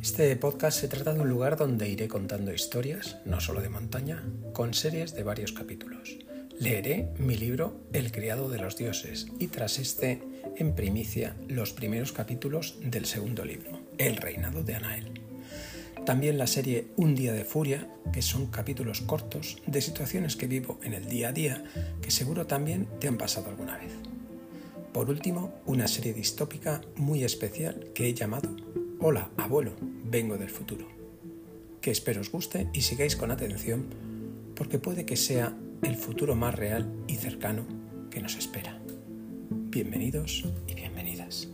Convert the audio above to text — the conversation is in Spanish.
Este podcast se trata de un lugar donde iré contando historias, no solo de montaña, con series de varios capítulos. Leeré mi libro El criado de los dioses y tras este, en primicia, los primeros capítulos del segundo libro, El reinado de Anael. También la serie Un día de furia, que son capítulos cortos de situaciones que vivo en el día a día, que seguro también te han pasado alguna vez. Por último, una serie distópica muy especial que he llamado Hola, abuelo, vengo del futuro. Que espero os guste y sigáis con atención porque puede que sea el futuro más real y cercano que nos espera. Bienvenidos y bienvenidas.